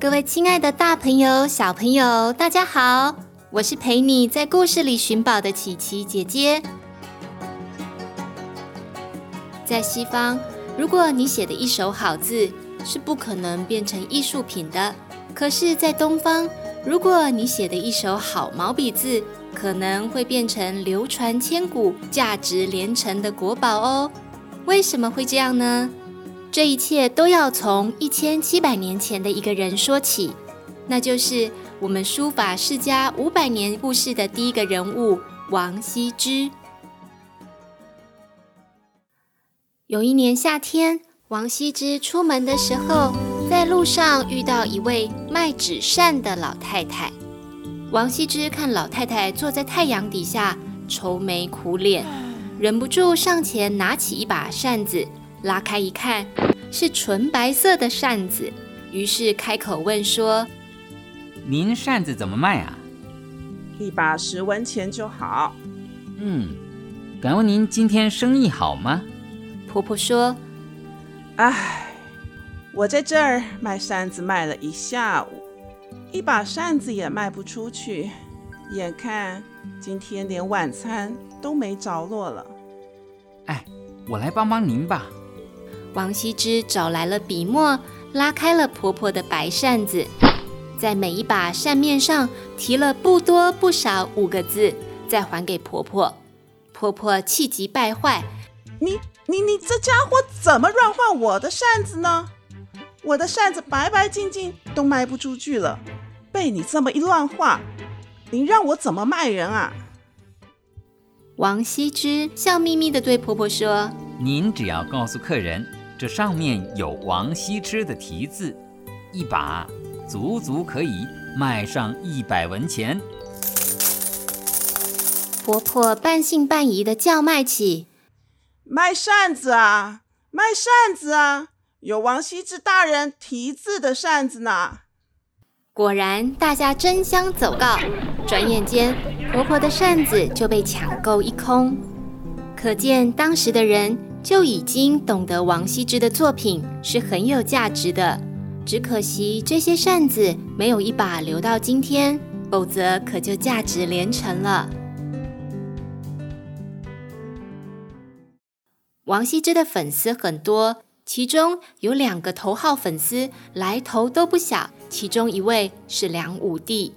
各位亲爱的大朋友、小朋友，大家好！我是陪你在故事里寻宝的琪琪姐姐。在西方，如果你写的一手好字，是不可能变成艺术品的；可是，在东方，如果你写的一手好毛笔字，可能会变成流传千古、价值连城的国宝哦。为什么会这样呢？这一切都要从一千七百年前的一个人说起，那就是我们书法世家五百年故事的第一个人物王羲之。有一年夏天，王羲之出门的时候，在路上遇到一位卖纸扇的老太太。王羲之看老太太坐在太阳底下，愁眉苦脸，忍不住上前拿起一把扇子。拉开一看，是纯白色的扇子，于是开口问说：“您扇子怎么卖啊？”“一把十文钱就好。”“嗯，敢问您今天生意好吗？”婆婆说：“唉，我在这儿卖扇子卖了一下午，一把扇子也卖不出去，眼看今天连晚餐都没着落了。”“哎，我来帮帮您吧。”王羲之找来了笔墨，拉开了婆婆的白扇子，在每一把扇面上提了不多不少五个字，再还给婆婆。婆婆气急败坏：“你你你这家伙怎么乱画我的扇子呢？我的扇子白白净净，都卖不出去了，被你这么一乱画，你让我怎么卖人啊？”王羲之笑眯眯地对婆婆说：“您只要告诉客人。”这上面有王羲之的题字，一把足足可以卖上一百文钱。婆婆半信半疑的叫卖起：“卖扇子啊，卖扇子啊，有王羲之大人题字的扇子呢。”果然，大家争相走告，转眼间，婆婆的扇子就被抢购一空。可见当时的人。就已经懂得王羲之的作品是很有价值的，只可惜这些扇子没有一把留到今天，否则可就价值连城了。王羲之的粉丝很多，其中有两个头号粉丝，来头都不小，其中一位是梁武帝。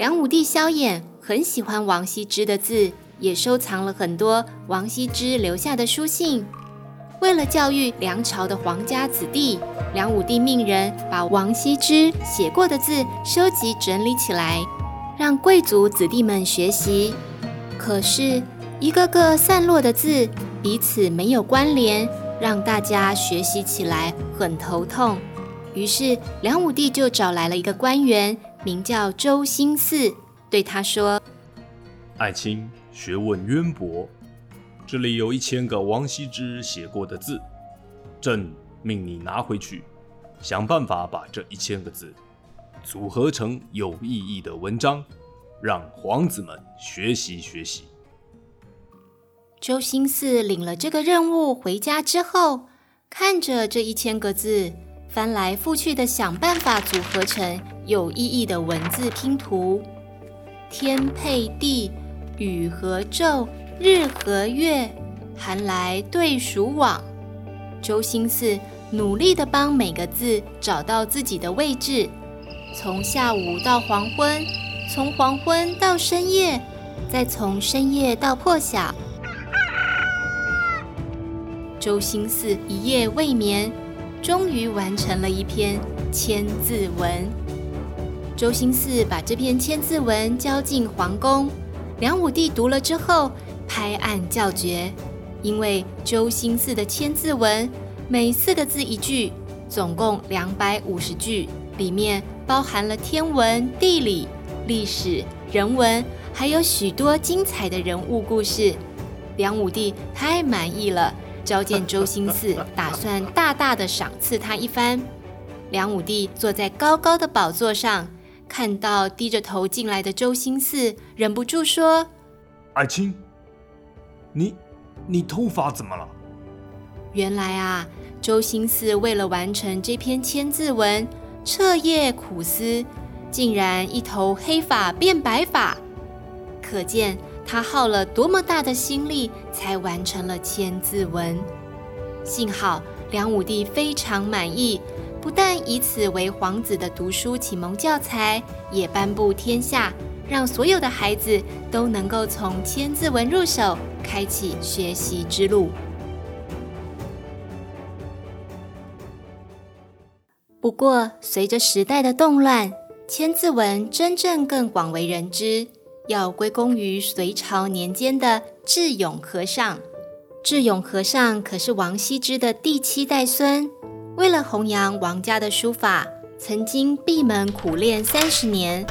梁武帝萧衍。很喜欢王羲之的字，也收藏了很多王羲之留下的书信。为了教育梁朝的皇家子弟，梁武帝命人把王羲之写过的字收集整理起来，让贵族子弟们学习。可是，一个个散落的字彼此没有关联，让大家学习起来很头痛。于是，梁武帝就找来了一个官员，名叫周兴嗣。对他说：“爱卿学问渊博，这里有一千个王羲之写过的字，朕命你拿回去，想办法把这一千个字组合成有意义的文章，让皇子们学习学习。”周兴嗣领了这个任务回家之后，看着这一千个字，翻来覆去的想办法组合成有意义的文字拼图。天配地，雨和昼，日和月，寒来对暑往。周星四努力地帮每个字找到自己的位置，从下午到黄昏，从黄昏到深夜，再从深夜到破晓。周星四一夜未眠，终于完成了一篇千字文。周兴嗣把这篇千字文交进皇宫，梁武帝读了之后拍案叫绝：“因为周星四的千字文，每四个字一句，总共两百五十句，里面包含了天文、地理、历史、人文，还有许多精彩的人物故事。梁武帝太满意了，召见周星四，打算大大的赏赐他一番。梁武帝坐在高高的宝座上，看到低着头进来的周星四，忍不住说：“爱卿，你你头发怎么了？”原来啊，周星四为了完成这篇千字文，彻夜苦思，竟然一头黑发变白发，可见。他耗了多么大的心力，才完成了千字文。幸好梁武帝非常满意，不但以此为皇子的读书启蒙教材，也颁布天下，让所有的孩子都能够从千字文入手，开启学习之路。不过，随着时代的动乱，千字文真正更广为人知。要归功于隋朝年间的智勇和尚。智勇和尚可是王羲之的第七代孙，为了弘扬王家的书法，曾经闭门苦练三十年。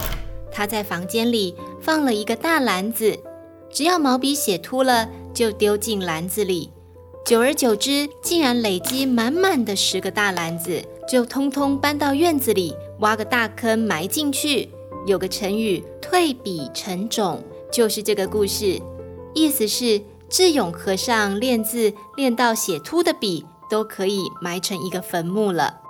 他在房间里放了一个大篮子，只要毛笔写秃了，就丢进篮子里。久而久之，竟然累积满满的十个大篮子，就通通搬到院子里，挖个大坑埋进去。有个成语“退笔成冢”，就是这个故事。意思是智勇和尚练字练到写秃的笔都可以埋成一个坟墓了。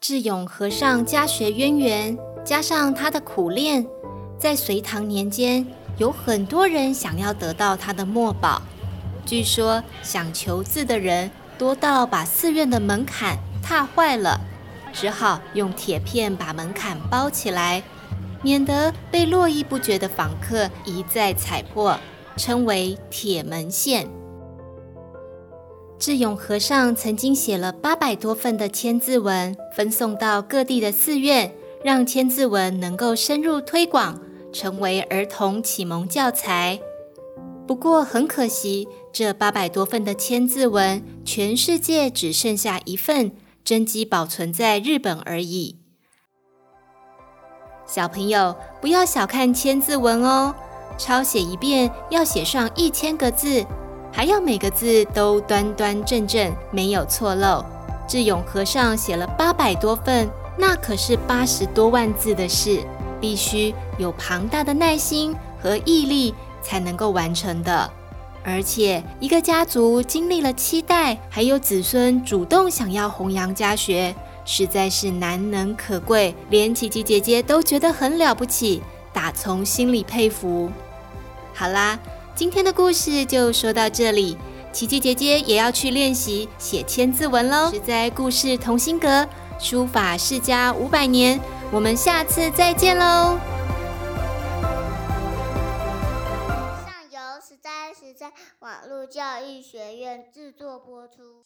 智勇和尚家学渊源，加上他的苦练，在隋唐年间有很多人想要得到他的墨宝。据说想求字的人多到把寺院的门槛踏坏了。只好用铁片把门槛包起来，免得被络绎不绝的访客一再踩破，称为铁门线。智勇和尚曾经写了八百多份的千字文，分送到各地的寺院，让千字文能够深入推广，成为儿童启蒙教材。不过很可惜，这八百多份的千字文，全世界只剩下一份。真迹保存在日本而已。小朋友不要小看千字文哦，抄写一遍要写上一千个字，还要每个字都端端正正，没有错漏。智勇和尚写了八百多份，那可是八十多万字的事，必须有庞大的耐心和毅力才能够完成的。而且，一个家族经历了七代，还有子孙主动想要弘扬家学，实在是难能可贵，连琪琪姐姐都觉得很了不起，打从心里佩服。好啦，今天的故事就说到这里，琪琪姐姐也要去练习写千字文喽。是在故事同心阁，书法世家五百年，我们下次再见喽。马路教育学院制作播出。